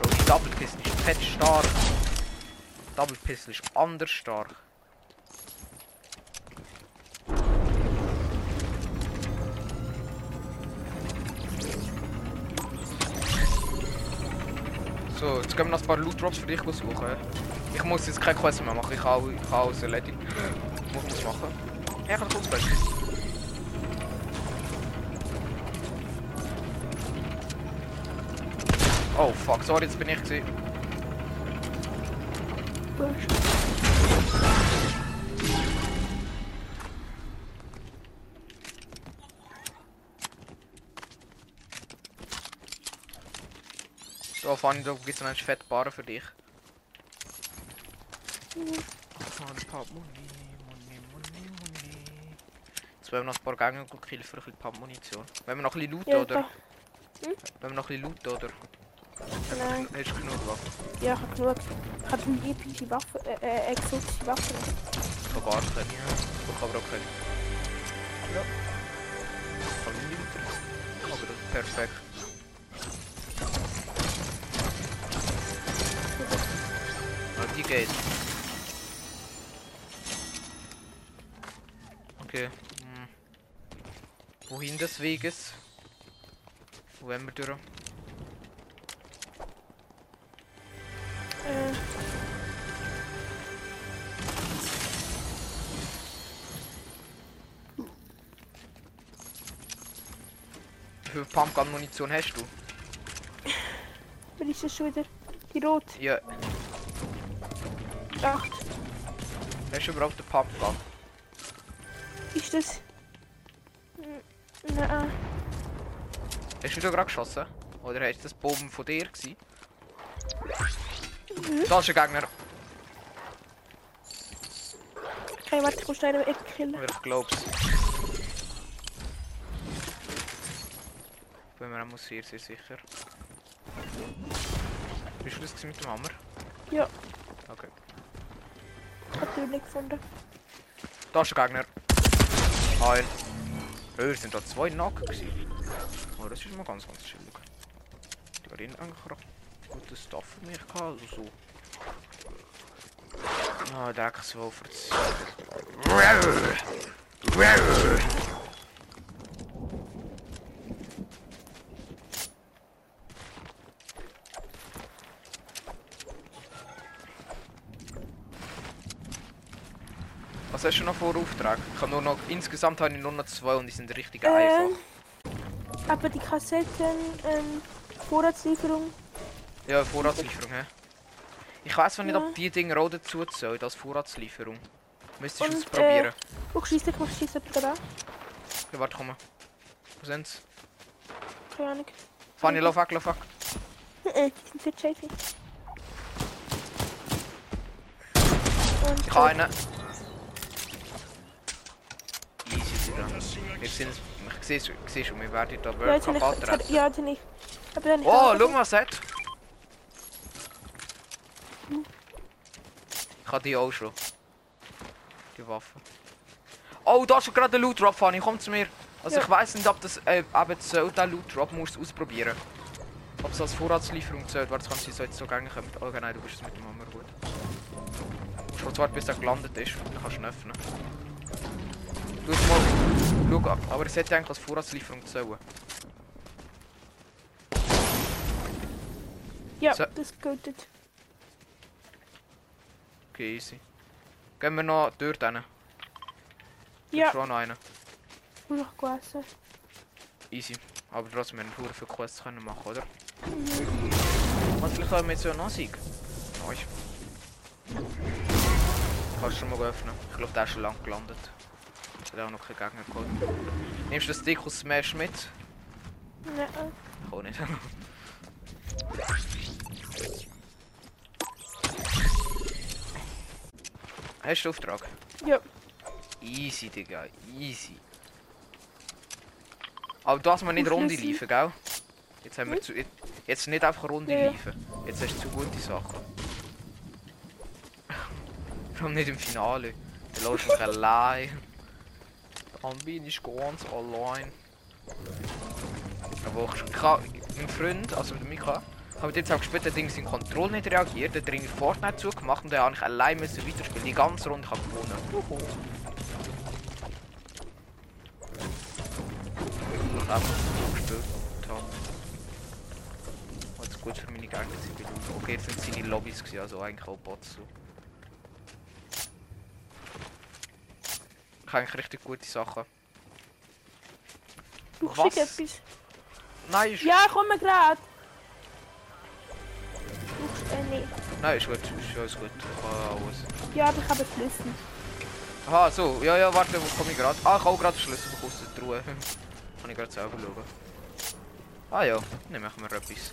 Bro, die Double Pistol ist fett stark. Double Pistol ist anders stark. So, jetzt gehen wir noch ein paar Loot Drops für dich suchen. Ich muss jetzt keine Quest mehr machen, ich kann, ich kann alles erledigen. Ich muss machen. Ja, ich kann kurz Quest. Oh fuck, sorry, jetzt bin ich gesehen. Wurscht. So, Fanny, da gibt es einen fette Bar für dich. Paar. Jetzt wollen wir noch ein paar Gänge killen für ein bisschen Pump-Munition. Wenn wir noch ein bisschen Loot, Ja, oder? da. Wenn wir noch ein bisschen Loot, oder? Nein. Hast du genug Waffen? Ja, ich hab genug. Ich hab eine epische Waffe, äh, äh, exotische Waffe. Ich gar keine. Ich habe aber auch keine. Ja. Ich kann nicht weiter. Aber das ist perfekt. Ah, die geht. Okay. Hm. Wohin des Weges? Wo wollen wir durch? Pumpgun-Munition hast du? wer ist das schon wieder? Die rot. Ja, Acht. hast du überhaupt einen Pumpgun? Ist das? Nein. Hast du da gerade geschossen? Oder hast das Bomben von dir gewesen? Mhm. Da ist ein Gegner. Okay, warte, ich muss schnell eine Ecke killen. Ich glaub's. Bin mir auch sehr, sehr sicher. Bist du das mit dem Hammer? Ja. Okay. Hab den nicht gefunden. Da ist ein Gegner. Ein. Oh, sind da zwei Nacken gewesen. Oh, das ist mal ganz, ganz chillig. Die haben eigentlich recht gutes Stuff für mich gehabt, also so. Ah, Dreckswolfer. Was hast du noch vor Auftrag? Ich habe nur noch, insgesamt habe ich nur noch zwei und die sind richtig Äh, einfach. aber die Kassetten, ähm, Vorratslieferung Ja, Vorratslieferung, hä? Ich weiß zwar nicht, Ja. ob die Dinger auch dazu zählen als Vorratslieferung. Müsstest du es probieren. Wo schießt ich, wo schießt jemand da? Ja, warte, komm mal. Wo sind's? Keine Ahnung. Fanny, lauf weg, lauf weg. Äh, die sind sehr shady. Und Ich habe einen. Cup ich, jetzt hab, antreffen. ja, jetzt habe ich. Aber dann Oh, hat. Ich habe die auch schon. Die Waffe. Oh, da ist gerade der Loot Drop, Fanny, komm zu mir. Also Ja. ich weiß nicht, ob das äh, eben zählt, der Loot Drop, musst ausprobieren. Ob es als Vorratslieferung zählt, weil das kann sein, so jetzt so kommen. Oh nein, du bist es mit dem Hammer gut. Du musst kurz warten, bis er gelandet ist, dann kannst du ihn öffnen. Du jetzt mal, schau ab, aber es hätte eigentlich als Vorratslieferung zählen. Ja, So. das geht. Okay, easy. Gehen wir noch dort hin. Ja, Schon noch einen. muss ich gegessen. Easy. Aber trotzdem, wir haben für Quests können machen, oder? Mhm. Und vielleicht haben wir jetzt noch einen Sieg. Nice. Kannst du schon mal öffnen. Ich glaube, der ist schon lang gelandet. Hat auch noch Gegner geholt. Nimmst du das aus Smash mit? Nein. Ich auch nicht. Hast du Auftrag? Ja, Easy, Digga, easy. Aber dass wir nicht Auf Runde liefen, gell? Jetzt haben wir Hm? zu. Jetzt nicht einfach Runde Ja. liefen. Jetzt hast du zu gute Sachen. Allem nicht im Finale. Du lässt mich allein. Dann bin ich ganz allein. Aber ich, ich habe mein Freund, also der Mika, habe jetzt auch gespielt, der Ding sind Kontroll nicht reagiert, der irgendwie Fortnite zugemacht und der habe ich allein müssen weiterspielen. Die ganze Runde habe gewonnen. Juhu. Ich habe einfach gespielt habe. Was gut für meine Gegner sind. Okay, jetzt sind seine Lobbys gewesen, also eigentlich auch Bots. So. Ich habe eigentlich richtig gute Sachen. brauchst du etwas? Nein, ist, Ja, komm gerade. Brauchst äh, nee. Nein, ist gut, ist alles gut. Ich habe alles. Ja, aber ich habe Schlüssel. Aha, so, ja, ja, warte, wo komme ich gerade? Ah, ich habe auch gerade Schlüssel bekommen aus der Truhe. (laughs) Kann ich gerade selber schauen. Ah ja, dann machen wir etwas.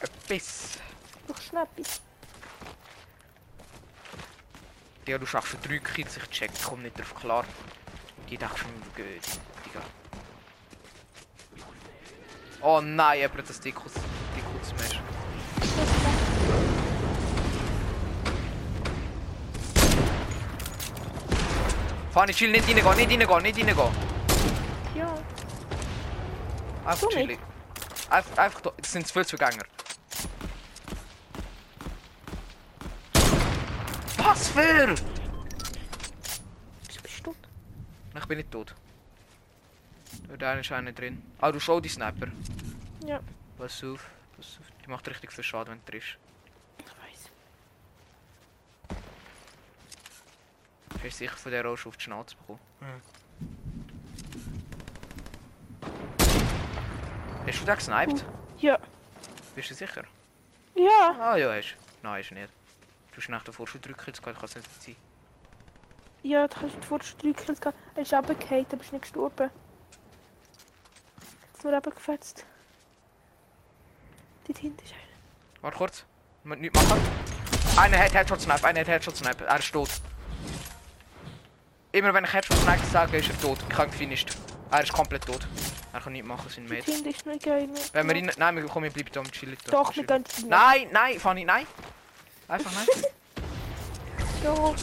Etwas. Brauchst du noch etwas? Digga, du schaffst drei Kills, ich check, ich komm nicht drauf klar. Die dachte schon, gut, Digga. Oh nein, hat das Dickus, Dickus Smash. Fanny, chill, nicht reingehen, nicht reingehen, nicht reingehen. Ja. Einfach chillig. Einfach, einfach, da- es sind zu viele Zugänger. Was für? Wieso bist du tot? Ich bin nicht tot. Da ist einer drin. Ah, du schau die Sniper. Ja, Pass auf, pass auf. Die macht richtig viel Schaden, wenn du triffst. ich weiß. Du sicher von der auch schon auf die Schnauze bekommen. Hast du den gesniped? Ja. Bist du sicher? Ja. Ah ja, hast du. Nein, hast du nicht. Du hast nach davor schon drücken, jetzt kann es nicht sein. Ja, du hast vor drei Kills gehabt. Er ist runtergefallen, aber ist nicht gestorben. Ist nur runtergefetzt. Dort hinten ist einer. Warte kurz. Müssen nichts machen. Einer hat Headshot Snipe, einer hat Headshot Snipe. Er ist tot. Immer wenn ich Headshot Snipe sage, ist er tot. Ich habe ihn gefinisht. Er ist komplett tot. Er kann nichts machen, sein Dort Mate. hinten ist nur geil. Wenn wir rein... Nein, wir kommen, wir bleiben da und chillen. Doch, wir Chillen. gehen zu Nein, nein, Fanny, nein. Einfach nein. Ja,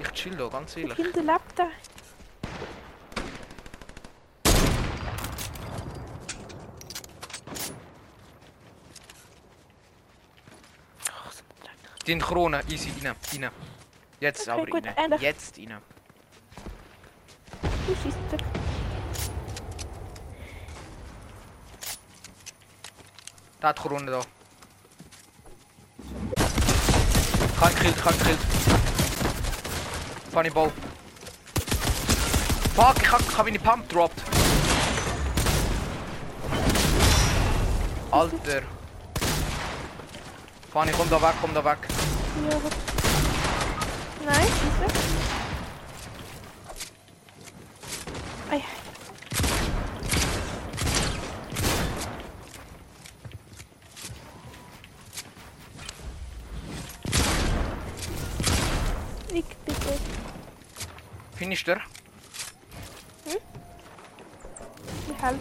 Ich chill da, ganz ehrlich. hinten lebt er. Ach, so leid. Die Krone, easy, rein, rein. Jetzt Okay, aber gut. Jetzt rein. Du schießt Da Krone da. Kein gekillt, kein gekillt. Funny Ball. Fuck, ich hab, ich hab meine Pump gedroppt. Alter. Fanny, komm da weg, komm da weg. Ja. Nein, bitte. Ei. Ich bitte. Finish der? Ich helfe.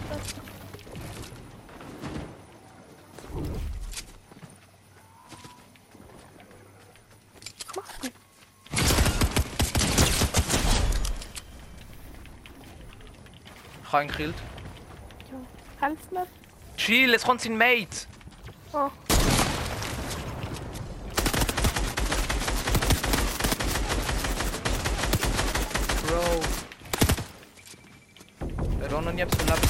Ich habe ihn gekillt. Ja. Helf mir. Chill, es kommt sein Mate. Oh. Bro. Etwas von Leben.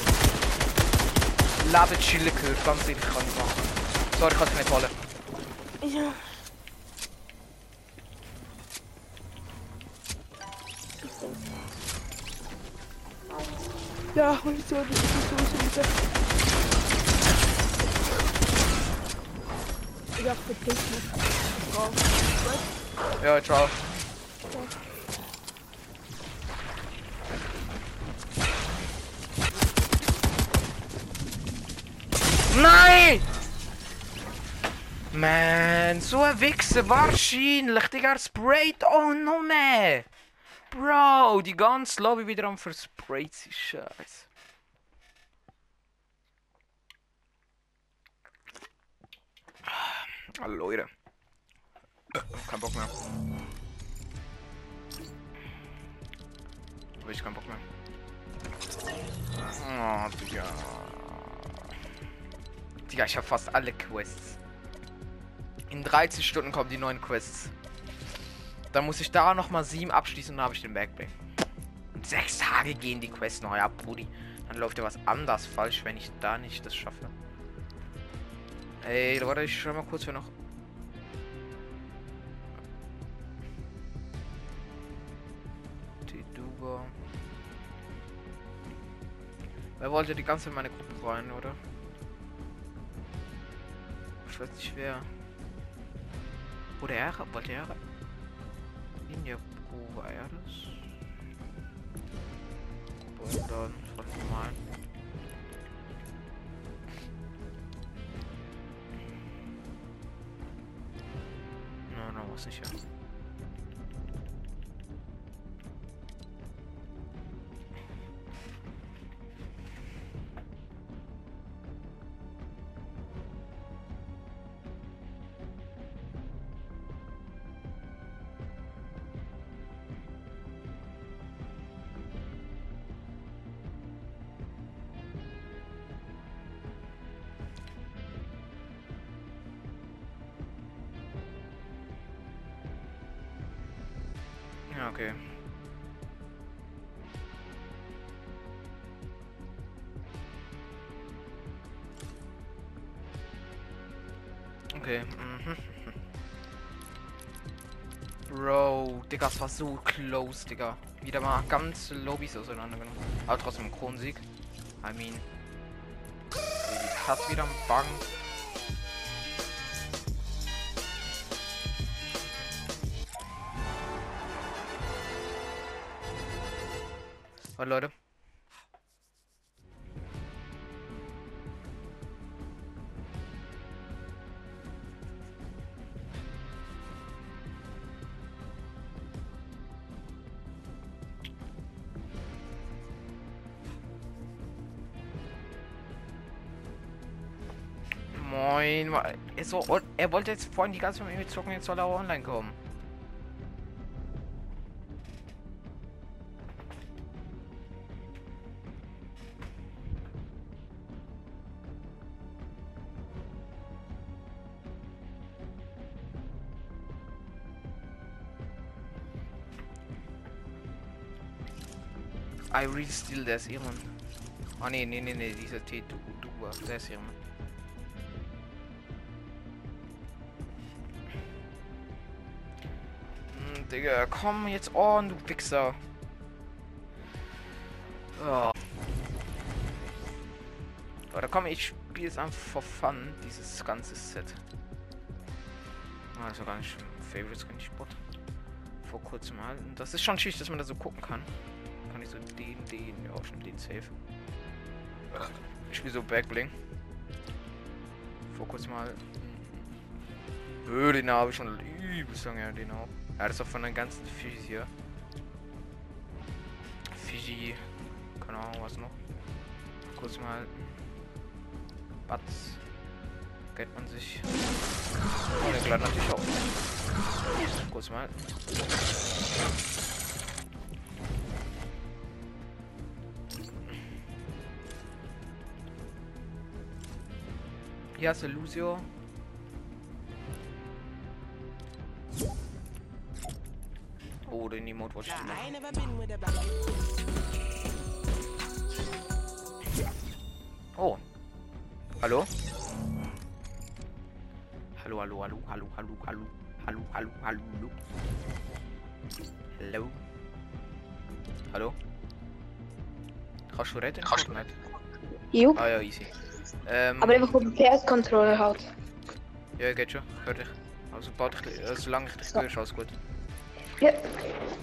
Leben chillen gehört, ganz ehrlich kann ich machen. Sorry, ich kann dich nicht holen. Ja. Ja, und so, das ist so, so, so. Ich hab verpisst mich. Ja, ciao. Nein! Man, so ein Wichser, wahrscheinlich. Digga, er sprayt auch noch mehr. Bro, die ganze Lobby wieder am versprayt sie Scheiße. Hallo Leute. Kein Bock mehr. Hab ich keinen Bock mehr. Oh, Digga. Digga, ich hab fast alle Quests. In 13 Stunden kommen die neuen Quests. Dann muss ich da noch mal sieben abschließen und dann habe ich den Backplay. Und sechs Tage gehen die Quests noch. Ja, Brudi. Dann läuft ja was anders falsch, wenn ich da nicht das schaffe. Ey, warte, ich schau mal kurz, wer noch. Tiduba. Wer wollte die ganze in meine Gruppe rein, oder? Ich weiß nicht wer. Oder er? Wollte Digga, das war so close, Digga. Wieder mal ganz Lobbys auseinandergenommen. Aber trotzdem ein Kronensieg. I mean. Hat wieder einen Bang. Warte, Leute. So, und er wollte jetzt vorhin die ganze Zeit mit mir zocken, jetzt soll er auch online kommen. I read still, der ist Irman. Ah nee, nee, nee, nee, dieser T, du, du, der ist Irman. Digga, komm jetzt on, du Wichser. Oh. Oder komm, ich probiere es einfach for fun, dieses ganze Set. Also gar nicht Favorites kann ich Spot. Vor kurzem mal. Und das ist schon schicht, dass man da so gucken kann. Kann ich so den, den, ja schon den safe. Ich spiele so Backbling. Vor kurzem mal. Öh, den habe ich schon übelst lange, den auch. Auch von den ganzen Fiji hier. Fiji, keine Ahnung was noch. Kurz mal. Batz. Kennt man sich. Und den Glad natürlich auch. Kurz mal. Hier hast du Lucio. Never been with a bag. Oh. Hallo? Hallo, hallo, hallo, hallo, hallo, hallo, hallo, hallo, hallo. Hallo. Hallo? Kannst du reden? Kannst du nicht? Jo, Ah ja, easy. Ähm, aber einfach auf den PS-Controller halt. ja, geht schon. Hör dich. Also, sobald ich, äh, solange ich dich höre, ist alles gut. Ja.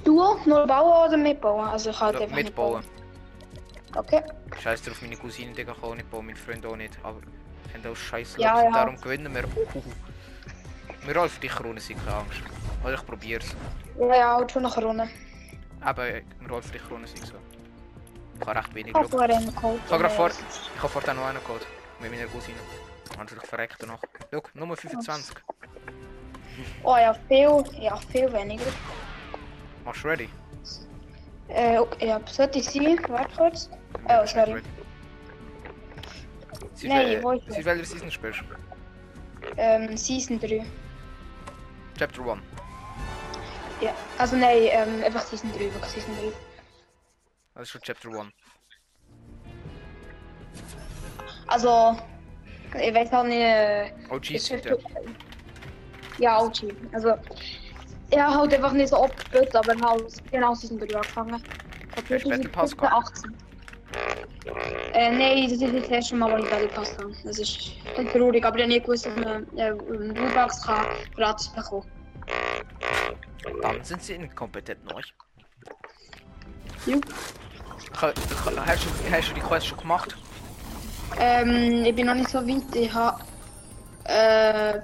Du nur bauen oder mitbauen? Also ich halt Ja, einfach mitbauen. Okay. Scheiß drauf, meine Cousine, Digga, kann auch nicht bauen, meine Freunde auch nicht. Aber wir haben auch scheiße Ja, ja. darum gewinnen wir. Wir alle für die Krone sind keine Angst. Oder ich probier's. Ja, ja, halt schon eine Runde. Aber wir alle für die Krone sind so. Ich habe recht wenig Glück. Ich habe gerade vor, ich habe vorher noch einen geholt. Mit meiner Cousine. Natürlich verreckt danach. Schau, Nummer 25. Oh ja, viel, ja, viel weniger. Machst du ready? Äh, okay, ja? Warte kurz. Ja, Oh, sorry. ready. Sie Nein, wel- wo ich Sie bin. welcher Season spielst? Ähm, Season 3. Chapter 1. Ja, also nein, ähm, einfach Season 3, wirklich Season 3. Das ist schon Chapter 1. Also, ich weiß auch nicht, äh, OG ist halt- ja, OG. Also, ja, halt einfach nicht so oft gespielt, aber halt genau Season 3 angefangen. Hast du Battle Pass gehabt? 18. Äh, nein, das ist nicht das erste Mal, wo ich Battle Pass habe. Das ist traurig, aber ich habe nie gewusst, dass man äh, Robux kann gratis bekommen Dann sind sie inkompetent neu. Jo. Hast du, hast du die Quest schon gemacht? Ähm, ich bin noch nicht so weit. Ich habe äh,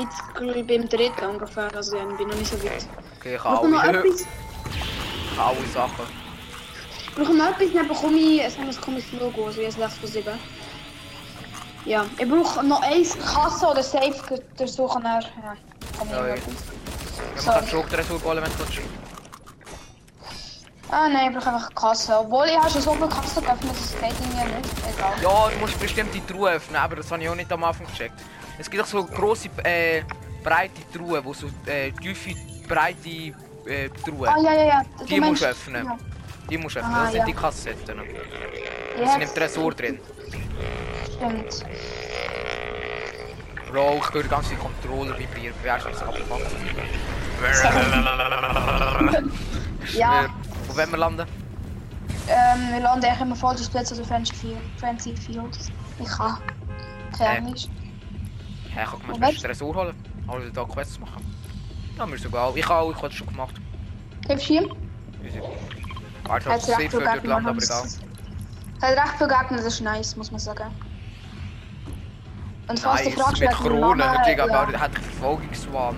jetzt beim dritten ungefähr, also ich bin noch nicht so weit. Okay, ich habe wir alle, etwas? ich habe alle Sachen. Brauchen wir etwas? Dann bekomme ich ein komisches Logo, also jetzt letztes von 7. Ja, ich brauche noch eins Kasse oder Safe durchsuchen. Dann, ja, komm ich Ja, ja. etwas. Ja, So. man kann schon Dressur holen, wenn du willst. Ah nein, ich brauche einfach Kasse. Obwohl ich habe schon so viele Kassen geöffnet, das geht irgendwie nicht. Egal. Ja, du musst bestimmt die Truhe öffnen, aber das habe ich auch nicht am Anfang gecheckt. Es gibt auch so grosse, äh, breite Truhen, wo so äh, tiefe, breite äh, Truhen. Ah ja, ja, ja. Du Die musst du öffnen. Ja. Die musst du öffnen, Ah, das sind ja. die Kassetten. Die Ja, sind im Tresor drin. stimmt. Bro, ich höre die ganze Controller vibrieren. Wer ist das abgefuckt? Ja. Äh, Wo wollen wir landen? Ähm, wir landen echt immer voll zu Spitze oder Fancy Field. Fancy Field. Ich kann. Kein Äh. Hä, ich kann Wo mir willst den Tresor holen. Also da Quests machen. Ja, mir ist egal. Ich habe auch, es schon gemacht. Hilfst du ihm? Easy. Hat ich recht safe viel für Gegner. landen, aber egal. Hat recht viel Gegner, das ist nice, muss man sagen. Und falls du Nice, fragst, mit Krone. Ja. aber der hat Verfolgungswahn.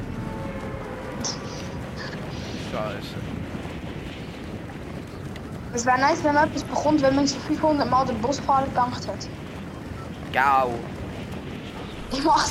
Scheiße. Es wäre nice, wenn man etwas bekommt, wenn man so 500 Mal den Busfahrer gedankt hat. Gau. Ich mach